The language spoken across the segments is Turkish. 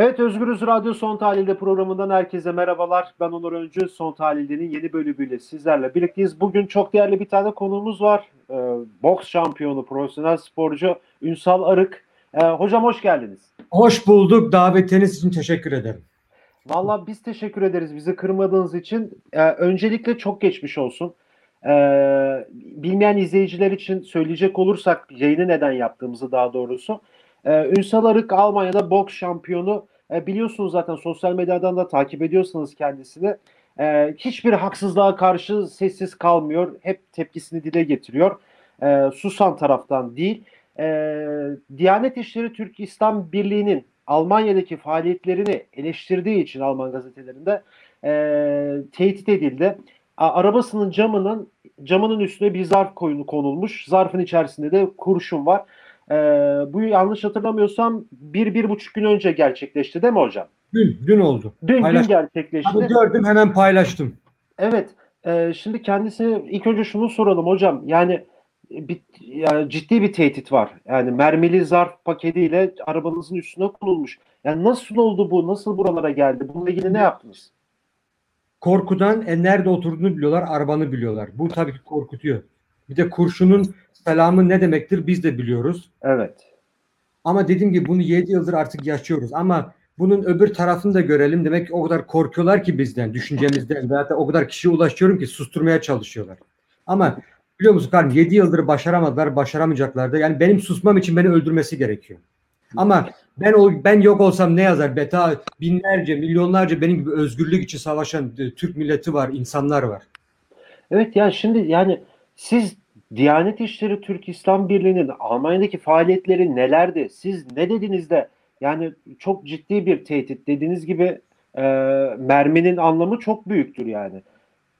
Evet Özgürüz Radyo Son Tahlilde programından herkese merhabalar. Ben Onur Öncü. Son Tahlilde'nin yeni bölümüyle sizlerle birlikteyiz. Bugün çok değerli bir tane konuğumuz var. Ee, boks şampiyonu, profesyonel sporcu Ünsal Arık. Ee, hocam hoş geldiniz. Hoş bulduk. Davetiniz için teşekkür ederim. Valla biz teşekkür ederiz bizi kırmadığınız için. Ee, öncelikle çok geçmiş olsun. Ee, bilmeyen izleyiciler için söyleyecek olursak yayını neden yaptığımızı daha doğrusu. Ee, Ünsal Arık Almanya'da boks şampiyonu. Ee, biliyorsunuz zaten sosyal medyadan da takip ediyorsanız kendisini. Ee, hiçbir haksızlığa karşı sessiz kalmıyor. Hep tepkisini dile getiriyor. Ee, susan taraftan değil. Ee, Diyanet İşleri Türk İslam Birliği'nin Almanya'daki faaliyetlerini eleştirdiği için Alman gazetelerinde e, tehdit edildi. A- arabasının camının camının üstüne bir zarf koyunu konulmuş. Zarfın içerisinde de kurşun var. E, bu yanlış hatırlamıyorsam bir, bir buçuk gün önce gerçekleşti değil mi hocam? Dün, dün oldu. Dün, dün gerçekleşti. Abi gördüm hemen paylaştım. Evet. E, şimdi kendisine ilk önce şunu soralım hocam. Yani bir, yani ciddi bir tehdit var. Yani mermili zarf paketiyle arabanızın üstüne konulmuş. Yani nasıl oldu bu? Nasıl buralara geldi? Bununla ilgili ne yaptınız? Korkudan e, nerede oturduğunu biliyorlar, arabanı biliyorlar. Bu tabii ki korkutuyor. Bir de kurşunun selamı ne demektir biz de biliyoruz. Evet. Ama dediğim gibi bunu 7 yıldır artık yaşıyoruz. Ama bunun öbür tarafını da görelim. Demek ki o kadar korkuyorlar ki bizden, düşüncemizden. Da o kadar kişiye ulaşıyorum ki susturmaya çalışıyorlar. Ama biliyor musun kardeşim 7 yıldır başaramadılar, başaramayacaklar da. Yani benim susmam için beni öldürmesi gerekiyor. Ama ben o ben yok olsam ne yazar? Beta binlerce, milyonlarca benim gibi özgürlük için savaşan e, Türk milleti var, insanlar var. Evet yani şimdi yani siz Diyanet İşleri Türk İslam Birliği'nin Almanya'daki faaliyetleri nelerdi? Siz ne dediniz de yani çok ciddi bir tehdit dediğiniz gibi e, merminin anlamı çok büyüktür yani.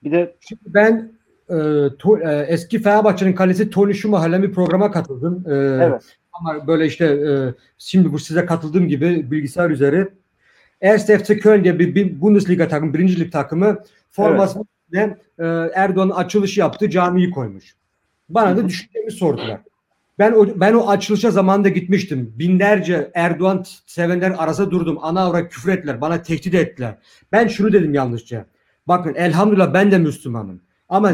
Bir de Şimdi ben e, to- e, eski Fenerbahçe'nin kalesi Tony Schumacher'le bir programa katıldım. E, Evet. Ama böyle işte e, şimdi bu size katıldığım gibi bilgisayar üzeri Erste FC Köln diye bir, bir Bundesliga takımı, birinci lig takımı formasını üstüne, e, Erdoğan açılışı yaptı, camiyi koymuş. Bana da düşüncemi sordular. Ben o ben o açılışa zamanında gitmiştim. Binlerce Erdoğan sevenler arasında durdum. Ana avra küfür ettiler. Bana tehdit ettiler. Ben şunu dedim yanlışça. Bakın elhamdülillah ben de Müslümanım. Ama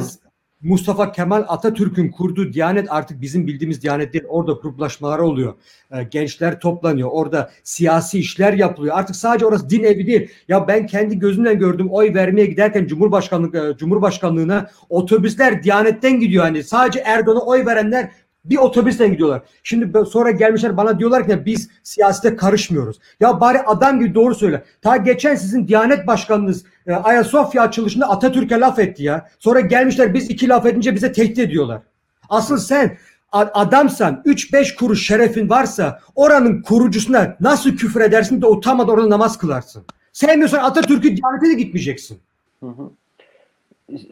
Mustafa Kemal Atatürk'ün kurduğu Diyanet artık bizim bildiğimiz Diyanet değil. Orada gruplaşmalar oluyor. Ee, gençler toplanıyor. Orada siyasi işler yapılıyor. Artık sadece orası din evi değil. Ya ben kendi gözümle gördüm. Oy vermeye giderken Cumhurbaşkanlık e, Cumhurbaşkanlığına otobüsler Diyanet'ten gidiyor. Yani sadece Erdoğan'a oy verenler bir otobüsten gidiyorlar. Şimdi sonra gelmişler bana diyorlar ki biz siyasete karışmıyoruz. Ya bari adam gibi doğru söyle. Ta geçen sizin Diyanet Başkanınız e, Ayasofya açılışında Atatürk'e laf etti ya. Sonra gelmişler biz iki laf edince bize tehdit ediyorlar. Asıl sen adamsan 3-5 kuruş şerefin varsa oranın kurucusuna nasıl küfür edersin de utanmadan orada namaz kılarsın. Sevmiyorsan Atatürk'ü Diyanet'e de gitmeyeceksin. hı hı.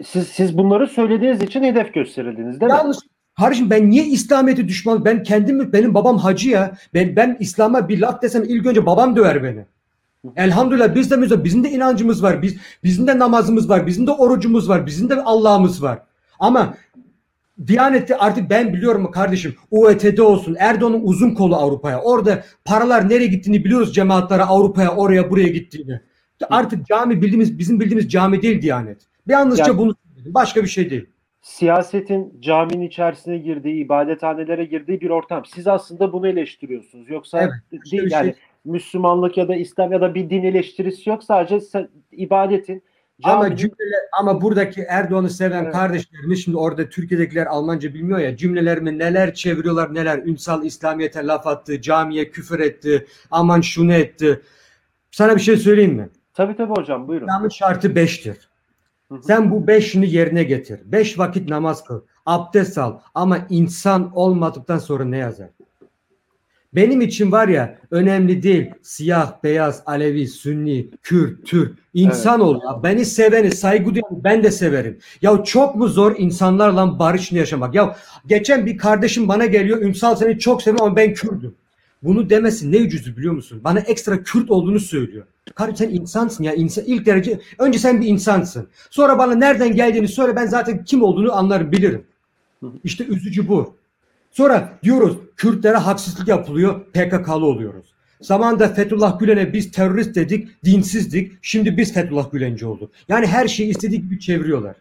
siz siz bunları söylediğiniz için hedef gösterildiniz değil mi? Kardeşim ben niye İslamiyet'e düşman? Ben kendim benim babam hacı ya. Ben ben İslam'a bir laf desem ilk önce babam döver beni. Elhamdülillah biz de Müslüman, bizim de inancımız var. Biz bizim de namazımız var. Bizim de orucumuz var. Bizim de Allah'ımız var. Ama Diyanet'te artık ben biliyorum kardeşim UET'de olsun Erdoğan'ın uzun kolu Avrupa'ya. Orada paralar nereye gittiğini biliyoruz cemaatlere Avrupa'ya oraya buraya gittiğini. Artık cami bildiğimiz bizim bildiğimiz cami değil Diyanet. Bir yalnızca Yani- bunu. Başka bir şey değil. Siyasetin caminin içerisine girdiği, ibadethanelere girdiği bir ortam. Siz aslında bunu eleştiriyorsunuz. Yoksa Evet, değil şey- yani Müslümanlık ya da İslam ya da bir din eleştirisi yok. Sadece sen- ibadetin Ama caminin- cümleler ama buradaki Erdoğan'ı seven Evet. kardeşlerimiz şimdi orada Türkiye'dekiler Almanca bilmiyor ya cümlelerimi neler çeviriyorlar neler Ünsal İslamiyet'e laf attı camiye küfür etti aman şunu etti. Sana bir şey söyleyeyim mi? Tabii tabii hocam buyurun. İslam'ın şartı beştir. Hı. Sen bu beşini yerine getir. Beş vakit namaz kıl. Abdest al. Ama insan olmadıktan sonra ne yazar? Benim için var ya önemli değil. Siyah, beyaz, Alevi, Sünni, Kürt, Türk. İnsan ol ya. Beni seveni, saygı duyan ben de severim. Ya çok mu zor insanlarla barışını yaşamak? Ya geçen bir kardeşim bana geliyor. Ünsal seni çok seviyorum ama ben Kürdüm. Bunu demesi ne ucuzu biliyor musun? Bana ekstra Kürt olduğunu söylüyor. Kardeşim sen insansın ya. İnsan, ilk derece önce sen bir insansın. Sonra bana nereden geldiğini söyle ben zaten kim olduğunu anlarım bilirim. İşte üzücü bu. Sonra diyoruz Kürtlere haksızlık yapılıyor PKK'lı oluyoruz. Zamanında Fethullah Gülen'e biz terörist dedik, dinsizdik. Şimdi biz Fethullah Gülenci olduk. Yani her şeyi istediği gibi çeviriyorlar.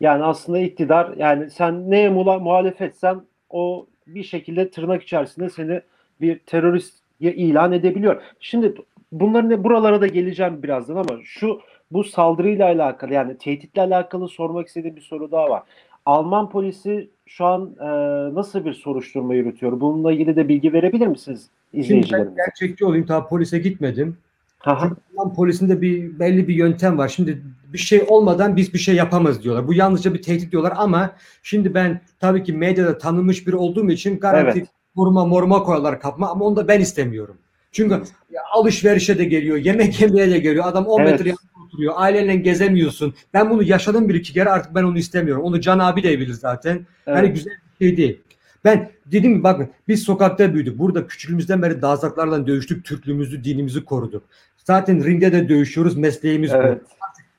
Yani aslında iktidar yani sen neye muha- muhalefetsen o bir şekilde tırnak içerisinde seni bir terörist ilan edebiliyor. Şimdi bunların buralara da geleceğim birazdan ama şu bu saldırıyla alakalı yani tehditle alakalı sormak istediğim bir soru daha var. Alman polisi şu an e, nasıl bir soruşturma yürütüyor? Bununla ilgili de bilgi verebilir misiniz Şimdi ben izleyicilerimize? gerçekçi olayım. Daha polise gitmedim. Aha, Çünkü Alman polisinde bir belli bir yöntem var. Şimdi bir şey olmadan biz bir şey yapamaz diyorlar. Bu yalnızca bir tehdit diyorlar ama şimdi ben tabii ki medyada tanınmış biri olduğum için garanti Evet. Koruma moruma koyarlar kapma ama onu da ben istemiyorum. Çünkü ya alışverişe de geliyor, yemek yemeye de geliyor. Adam 10 Evet. metre yanında oturuyor. Ailenle gezemiyorsun. Ben bunu yaşadım bir iki kere artık ben onu istemiyorum. Onu Can abi de bilir zaten. Yani evet. güzel bir şey değil. Ben dedim ki bakın biz sokakta büyüdük. Burada küçüklüğümüzden beri dazlaklarla dövüştük. Türklüğümüzü, dinimizi koruduk. Zaten ringde de dövüşüyoruz. Mesleğimiz bu. Evet.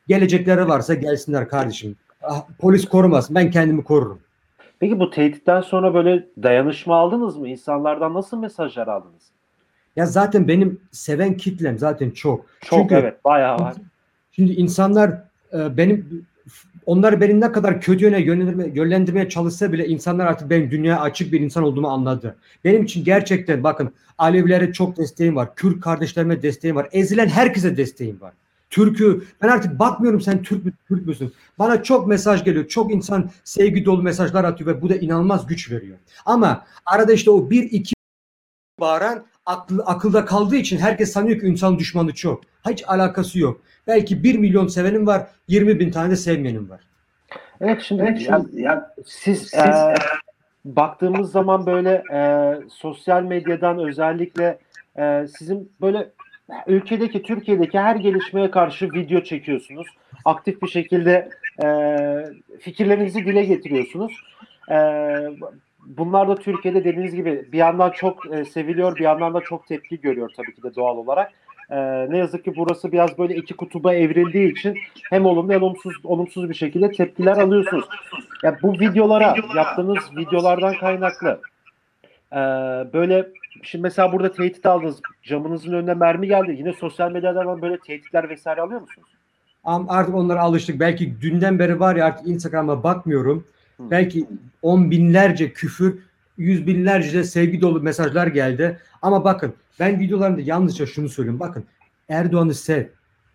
Gelecekleri varsa gelsinler kardeşim. Ah, Polis korumasın. Ben kendimi korurum. Peki bu tehditten sonra böyle dayanışma aldınız mı? İnsanlardan nasıl mesajlar aldınız? Ya zaten benim seven kitlem zaten çok. Çok Çünkü evet bayağı var. Şimdi insanlar e, benim onlar beni ne kadar kötü yöne yönlendirme, yönlendirmeye çalışsa bile insanlar artık benim dünyaya açık bir insan olduğumu anladı. Benim için gerçekten bakın Alevilere çok desteğim var. Kürt kardeşlerime desteğim var. Ezilen herkese desteğim var. Türk'ü ben artık bakmıyorum sen Türk mü Türk müsün? Bana çok mesaj geliyor. Çok insan sevgi dolu mesajlar atıyor ve bu da inanılmaz güç veriyor. Ama arada işte o bir iki bağıran aklı, akılda kaldığı için herkes sanıyor ki insan düşmanı çok. Hiç alakası yok. Belki 1 milyon sevenim var, 20 bin tane de sevmeyenim var. Evet şimdi Evet, şimdi ya, siz, siz, e, baktığımız zaman böyle e, sosyal medyadan özellikle e, sizin böyle ülkedeki Türkiye'deki her gelişmeye karşı video çekiyorsunuz. Aktif bir şekilde e, fikirlerinizi dile getiriyorsunuz. E, bunlar da Türkiye'de dediğiniz gibi bir yandan çok e, seviliyor, bir yandan da çok tepki görüyor tabii ki de doğal olarak. E, ne yazık ki burası biraz böyle iki kutuba evrildiği için hem olumlu hem olumsuz, olumsuz bir şekilde tepkiler alıyorsunuz. Ya bu videolara yaptığınız videolardan kaynaklı e, böyle şimdi mesela burada tehdit aldınız. Camınızın önüne mermi geldi. Yine sosyal medyadan böyle tehditler vesaire alıyor musunuz? Artık onlara alıştık. Belki dünden beri var ya artık Instagram'a bakmıyorum. Hı. Belki on binlerce küfür, yüz binlerce de sevgi dolu mesajlar geldi. Ama bakın ben videolarımda yalnızca şunu söylüyorum. Bakın Erdoğan'ı sev.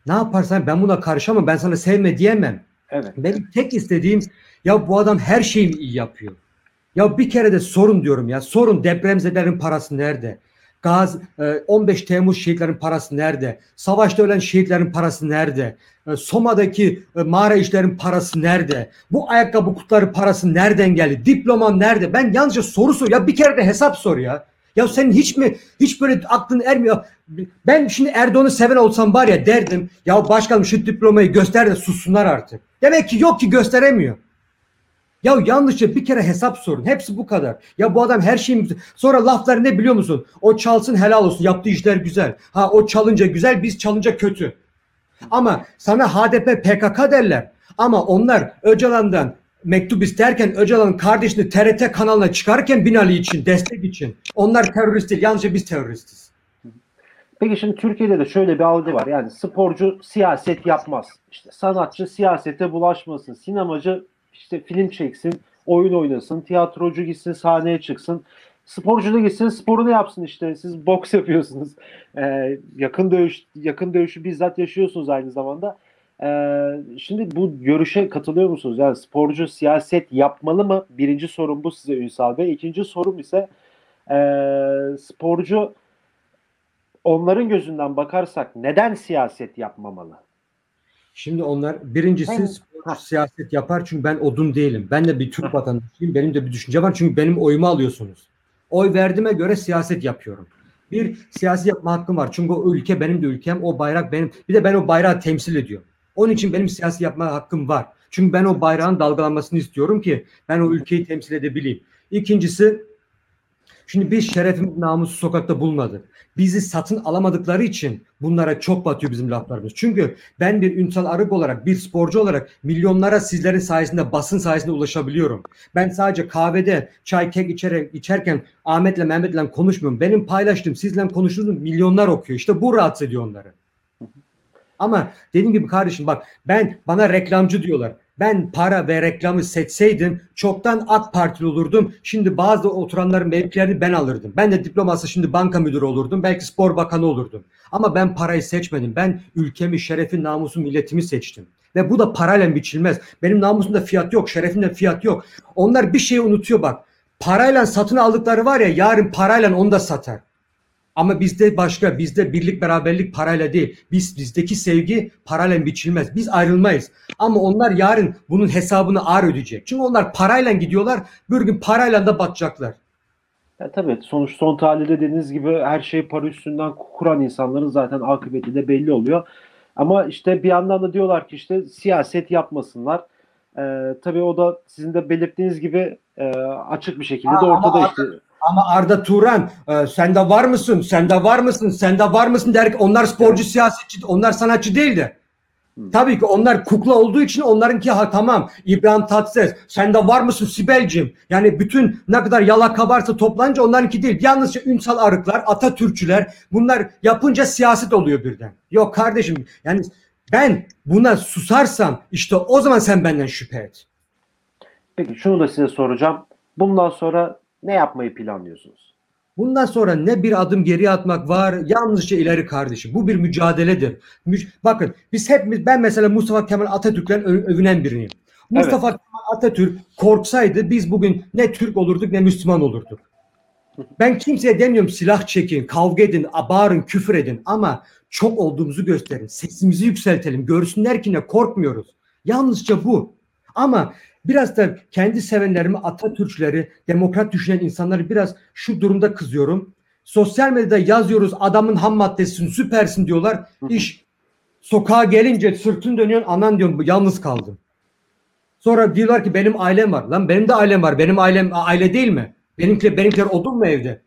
Ne yaparsan ben buna karışamam. Ben sana sevme diyemem. Evet. Benim tek istediğim ya bu adam her şeyi iyi yapıyor. Ya bir kere de sorun diyorum ya. Sorun depremzedelerin parası nerede? Gaz, e, 15 Temmuz şehitlerin parası nerede? Savaşta ölen şehitlerin parası nerede? E, Soma'daki e, mağara işlerin parası nerede? Bu ayakkabı kutuları parası nereden geldi? Diploman nerede? Ben yalnızca soru sor. Ya bir kere de hesap sor ya. Ya senin hiç mi hiç böyle aklın ermiyor? Ben şimdi Erdoğan'ı seven olsam var ya derdim. Ya başkanım şu diplomayı göster de sussunlar artık. Demek ki yok ki gösteremiyor. Ya yalnızca bir kere hesap sorun. Hepsi bu kadar. Ya bu adam her şeyi sonra lafları ne biliyor musun? O çalsın helal olsun. Yaptığı işler güzel. Ha o çalınca güzel, biz çalınca kötü. Ama sana HDP PKK derler. Ama onlar Öcalan'dan mektup isterken Öcalan'ın kardeşini TRT kanalına çıkarken Binali için, destek için. Onlar terörist değil. Yalnızca biz teröristiz. Peki şimdi Türkiye'de de şöyle bir algı var. Yani sporcu siyaset yapmaz. İşte sanatçı siyasete bulaşmasın. Sinemacı işte film çeksin, oyun oynasın, tiyatrocu gitsin sahneye çıksın. Sporcu da gitsin sporunu yapsın işte. Siz boks yapıyorsunuz. Ee, yakın dövüş yakın dövüşü bizzat yaşıyorsunuz aynı zamanda. Ee, şimdi bu görüşe katılıyor musunuz? Yani sporcu siyaset yapmalı mı? Birinci sorum bu size Ünsal Bey. İkinci sorum ise ee, sporcu onların gözünden bakarsak neden siyaset yapmamalı? Şimdi onlar birincisi Ben- siyaset yapar çünkü ben odun değilim. Ben de bir Türk vatandaşıyım. Benim de bir düşünce var çünkü benim oyumu alıyorsunuz. Oy verdiğime göre siyaset yapıyorum. Bir siyasi yapma hakkım var. Çünkü o ülke benim de ülkem. O bayrak benim. Bir de ben o bayrağı temsil ediyorum. Onun için benim siyasi yapma hakkım var. Çünkü ben o bayrağın dalgalanmasını istiyorum ki ben o ülkeyi temsil edebileyim. İkincisi Şimdi biz şerefimiz namusu sokakta bulmadık. Bizi satın alamadıkları için bunlara çok batıyor bizim laflarımız. Çünkü ben bir Ünsal Arık olarak, bir sporcu olarak milyonlara sizlerin sayesinde, basın sayesinde ulaşabiliyorum. Ben sadece kahvede çay kek içerek, içerken Ahmet'le Mehmet'le konuşmuyorum. Benim paylaştığım, sizle konuştuğum milyonlar okuyor. İşte bu rahatsız ediyor onları. Ama dediğim gibi kardeşim bak ben bana reklamcı diyorlar. Ben para ve reklamı seçseydim çoktan AK Partili olurdum. Şimdi bazı oturanların mevkilerini ben alırdım. Ben de diploması şimdi banka müdürü olurdum. Belki spor bakanı olurdum. Ama ben parayı seçmedim. Ben ülkemi, şerefi, namusu, milletimi seçtim. Ve bu da parayla biçilmez. Benim namusumda fiyat yok, şerefimde fiyat yok. Onlar bir şeyi unutuyor bak. Parayla satın aldıkları var ya yarın parayla onu da satar. Ama bizde başka, bizde birlik beraberlik parayla değil. Biz bizdeki sevgi parayla biçilmez. Biz ayrılmayız. Ama onlar yarın bunun hesabını ağır ödeyecek. Çünkü onlar parayla gidiyorlar, bir gün parayla da batacaklar. Ya tabii sonuç son tahlilde dediğiniz gibi her şeyi para üstünden kuran insanların zaten akıbeti de belli oluyor. Ama işte bir yandan da diyorlar ki işte siyaset yapmasınlar. Ee, tabii o da sizin de belirttiğiniz gibi e, açık bir şekilde de Aa, ama ortada Arda- işte. Ama Arda Turan e, sen de var mısın? Sen de var mısın? Sen de var mısın der ki onlar sporcu siyasetçi, onlar sanatçı değildi. Hı. Tabii ki onlar kukla olduğu için onlarınki ha tamam İbrahim Tatlıses sen de var mısın Sibel'cim? Yani bütün ne kadar yalaka varsa toplanınca onlarınki değil. Yalnızca Ünsal Arıklar, Atatürkçüler bunlar yapınca siyaset oluyor birden. Yok kardeşim yani ben buna susarsam işte o zaman sen benden şüphe et. Peki şunu da size soracağım. Bundan sonra ne yapmayı planlıyorsunuz? Bundan sonra ne bir adım geriye atmak var, yalnızca ileri kardeşim. Bu bir mücadeledir. Mü- Bakın biz hepimiz, ben mesela Mustafa Kemal Atatürk'le ö- övünen biriyim. Mustafa Kemal Atatürk korksaydı biz bugün ne Türk olurduk ne Müslüman olurduk. Ben kimseye demiyorum silah çekin, kavga edin, bağırın, küfür edin ama çok olduğumuzu gösterin. Sesimizi yükseltelim. Görsünler ki ne korkmuyoruz. Yalnızca bu. Ama biraz da kendi sevenlerimi, Atatürkçüleri, demokrat düşünen insanları biraz şu durumda kızıyorum. Sosyal medyada yazıyoruz adamın ham maddesin süpersin diyorlar. İş sokağa gelince sırtın dönüyorsun anan diyorsun yalnız kaldım. Sonra diyorlar ki benim ailem var. Lan benim de ailem var. Benim ailem aile değil mi? Benimkiler, benimkiler odun mu evde?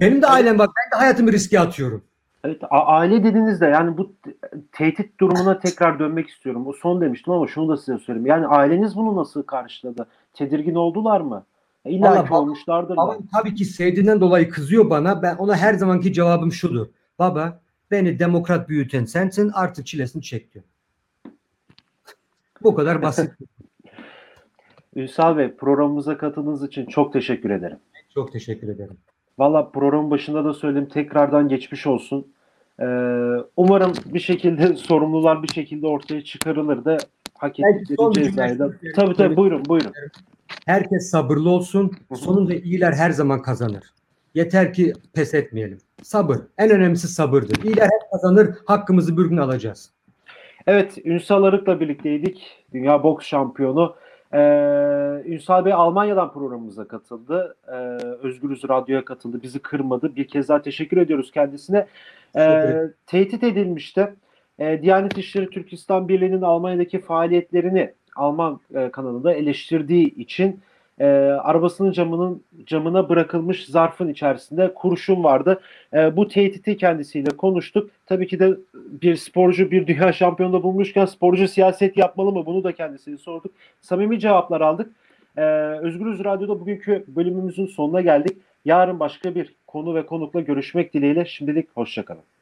Benim de ailem var. Ben de hayatımı riske atıyorum. Evet, aile dediğinizde yani bu te- tehdit durumuna tekrar dönmek istiyorum. O son demiştim ama şunu da size söyleyeyim. Yani aileniz bunu nasıl karşıladı? Tedirgin oldular mı? İlla ki olmuşlardır. Babam tabii ki sevdiğinden dolayı kızıyor bana. Ben ona her zamanki cevabım şudur. Baba beni demokrat büyüten sensin artık çilesini çek diyor. Bu kadar basit. Ünsal Bey programımıza katıldığınız için çok teşekkür ederim. Çok teşekkür ederim. Valla programın başında da söyledim tekrardan geçmiş olsun. Ee, umarım bir şekilde sorumlular bir şekilde ortaya çıkarılır da hak ettikleri cezayı da. Tabii tabii buyurun buyurun. Herkes sabırlı olsun. Sonunda iyiler her zaman kazanır. Yeter ki pes etmeyelim. Sabır. En önemlisi sabırdır. İyiler hep kazanır. Hakkımızı bir gün alacağız. Evet, Ünsal Arık'la birlikteydik. Dünya boks şampiyonu. Ee, Ünsal Bey Almanya'dan programımıza katıldı. Ee, Özgürüz Radyo'ya katıldı. Bizi kırmadı. Bir kez daha teşekkür ediyoruz kendisine. Ee, tehdit edilmişti. Ee, Diyanet İşleri Türkistan Birliği'nin Almanya'daki faaliyetlerini Alman e, kanalında eleştirdiği için e, arabasının camının camına bırakılmış zarfın içerisinde kurşun vardı. E, bu tehditi kendisiyle konuştuk. Tabii ki de bir sporcu bir dünya şampiyonunda bulmuşken sporcu siyaset yapmalı mı? Bunu da kendisine sorduk. Samimi cevaplar aldık. E, Özgürüz Radyo'da bugünkü bölümümüzün sonuna geldik. Yarın başka bir konu ve konukla görüşmek dileğiyle. Şimdilik hoşçakalın.